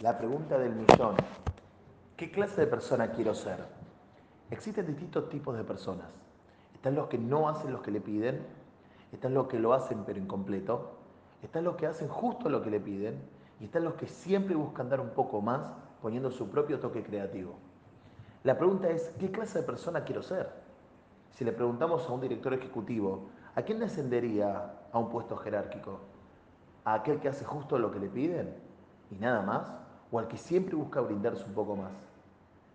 La pregunta del millón. ¿Qué clase de persona quiero ser? Existen distintos tipos de personas. Están los que no hacen lo que le piden, están los que lo hacen pero incompleto, están los que hacen justo lo que le piden y están los que siempre buscan dar un poco más poniendo su propio toque creativo. La pregunta es, ¿qué clase de persona quiero ser? Si le preguntamos a un director ejecutivo, ¿a quién descendería a un puesto jerárquico? ¿A aquel que hace justo lo que le piden y nada más? ¿O al que siempre busca brindarse un poco más?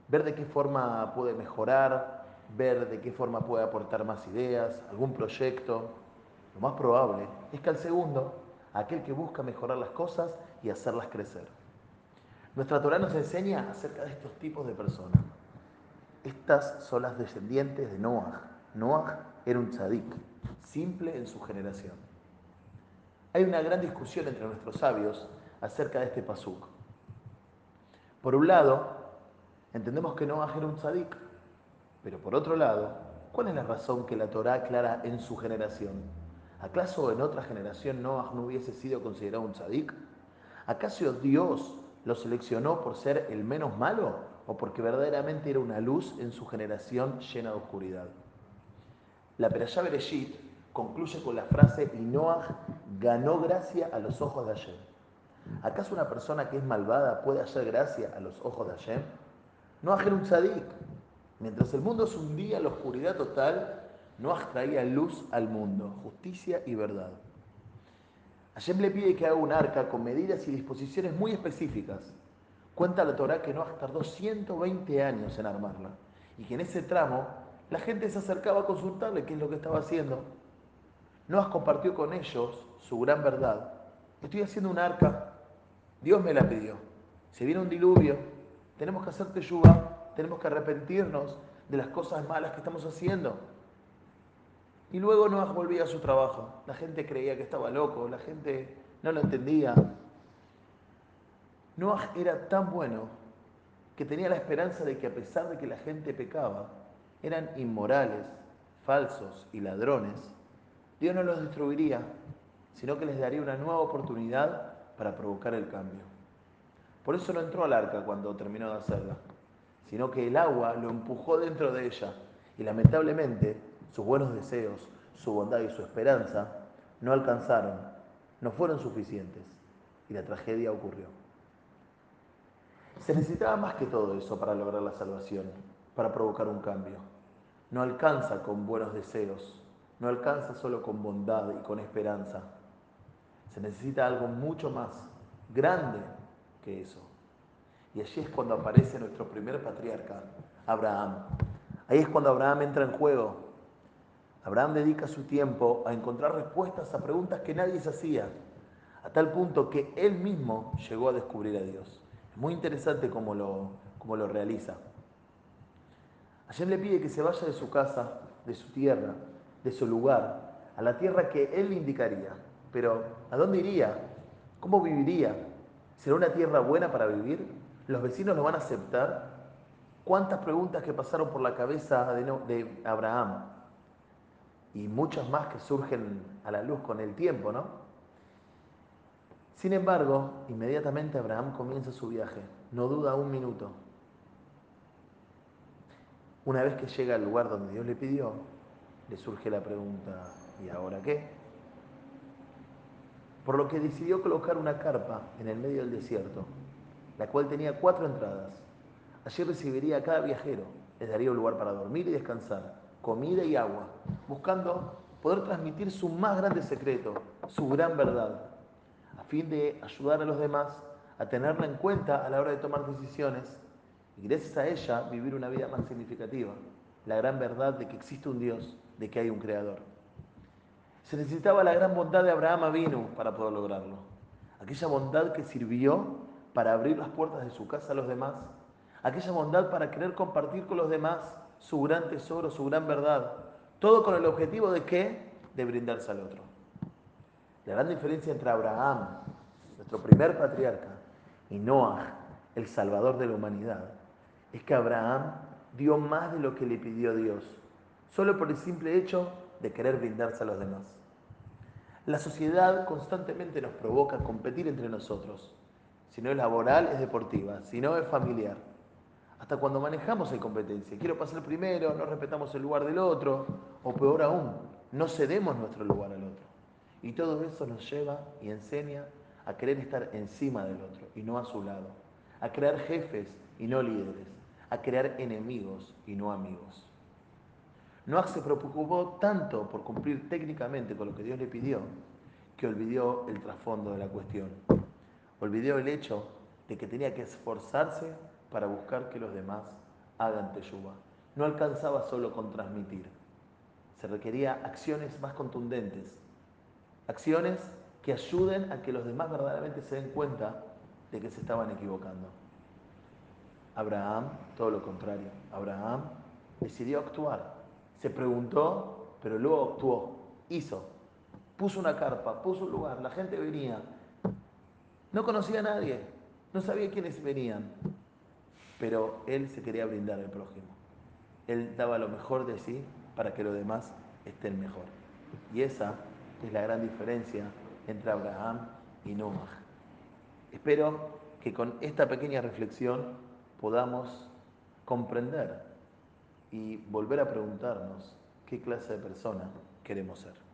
Ver de qué forma puede mejorar, ver de qué forma puede aportar más ideas, algún proyecto. Lo más probable es que al segundo, aquel que busca mejorar las cosas y hacerlas crecer. Nuestra Torah nos enseña acerca de estos tipos de personas. Estas son las descendientes de Noah. Noah era un tzadik, simple en su generación. Hay una gran discusión entre nuestros sabios acerca de este pasuk. Por un lado, entendemos que Noah era un tzadik, pero por otro lado, ¿cuál es la razón que la Torah aclara en su generación? ¿Acaso en otra generación Noah no hubiese sido considerado un tzadik? ¿Acaso Dios lo seleccionó por ser el menos malo o porque verdaderamente era una luz en su generación llena de oscuridad? La Perashá Bereshit concluye con la frase y Noah ganó gracia a los ojos de Hashem. ¿Acaso una persona que es malvada puede hacer gracia a los ojos de Hashem? Noah era un tzadik. Mientras el mundo se hundía en la oscuridad total, Noah traía luz al mundo, justicia y verdad. Hashem le pide que haga un arca con medidas y disposiciones muy específicas. Cuenta la Torah que Noah tardó 120 años en armarla y que en ese tramo la gente se acercaba a consultarle qué es lo que estaba haciendo. Noah compartió con ellos su gran verdad. Estoy haciendo un arca. Dios me la pidió. Se viene un diluvio. Tenemos que hacer teyuba. Tenemos que arrepentirnos de las cosas malas que estamos haciendo. Y luego Noah volvía a su trabajo. La gente creía que estaba loco. La gente no lo entendía. Noah era tan bueno que tenía la esperanza de que a pesar de que la gente pecaba, eran inmorales, falsos y ladrones, Dios no los destruiría, sino que les daría una nueva oportunidad para provocar el cambio. Por eso no entró al arca cuando terminó de hacerla, sino que el agua lo empujó dentro de ella y lamentablemente sus buenos deseos, su bondad y su esperanza no alcanzaron, no fueron suficientes y la tragedia ocurrió. Se necesitaba más que todo eso para lograr la salvación, para provocar un cambio. No alcanza con buenos deseos, no alcanza solo con bondad y con esperanza. Se necesita algo mucho más grande que eso. Y allí es cuando aparece nuestro primer patriarca, Abraham. Ahí es cuando Abraham entra en juego. Abraham dedica su tiempo a encontrar respuestas a preguntas que nadie se hacía, a tal punto que él mismo llegó a descubrir a Dios. Es muy interesante cómo lo, cómo lo realiza. Hashem le pide que se vaya de su casa, de su tierra, de su lugar, a la tierra que él indicaría. Pero, ¿a dónde iría? ¿Cómo viviría? ¿Será una tierra buena para vivir? ¿Los vecinos lo van a aceptar? ¿Cuántas preguntas que pasaron por la cabeza de, de Abraham? Y muchas más que surgen a la luz con el tiempo, ¿no? Sin embargo, inmediatamente Abraham comienza su viaje. No duda un minuto. Una vez que llega al lugar donde Dios le pidió, le surge la pregunta, ¿y ahora qué? Por lo que decidió colocar una carpa en el medio del desierto, la cual tenía cuatro entradas. Allí recibiría a cada viajero, les daría un lugar para dormir y descansar, comida y agua, buscando poder transmitir su más grande secreto, su gran verdad, a fin de ayudar a los demás a tenerla en cuenta a la hora de tomar decisiones y gracias a ella vivir una vida más significativa, la gran verdad de que existe un Dios, de que hay un Creador. Se necesitaba la gran bondad de Abraham vino para poder lograrlo, aquella bondad que sirvió para abrir las puertas de su casa a los demás, aquella bondad para querer compartir con los demás su gran tesoro, su gran verdad, todo con el objetivo de qué? De brindarse al otro. La gran diferencia entre Abraham, nuestro primer patriarca, y Noah, el salvador de la humanidad, es que Abraham dio más de lo que le pidió Dios, solo por el simple hecho de querer brindarse a los demás. La sociedad constantemente nos provoca competir entre nosotros. Si no es laboral, es deportiva. Si no, es familiar. Hasta cuando manejamos hay competencia. Quiero pasar primero, no respetamos el lugar del otro. O peor aún, no cedemos nuestro lugar al otro. Y todo eso nos lleva y enseña a querer estar encima del otro y no a su lado. A crear jefes y no líderes. A crear enemigos y no amigos. Noah se preocupó tanto por cumplir técnicamente con lo que Dios le pidió que olvidó el trasfondo de la cuestión. Olvidó el hecho de que tenía que esforzarse para buscar que los demás hagan teyuba. No alcanzaba solo con transmitir. Se requería acciones más contundentes. Acciones que ayuden a que los demás verdaderamente se den cuenta de que se estaban equivocando. Abraham, todo lo contrario. Abraham decidió actuar. Se preguntó, pero luego actuó. Hizo puso una carpa, puso un lugar, la gente venía. No conocía a nadie, no sabía quiénes venían, pero él se quería brindar al prójimo. Él daba lo mejor de sí para que los demás estén mejor. Y esa es la gran diferencia entre Abraham y Noah. Espero que con esta pequeña reflexión podamos comprender y volver a preguntarnos qué clase de persona queremos ser.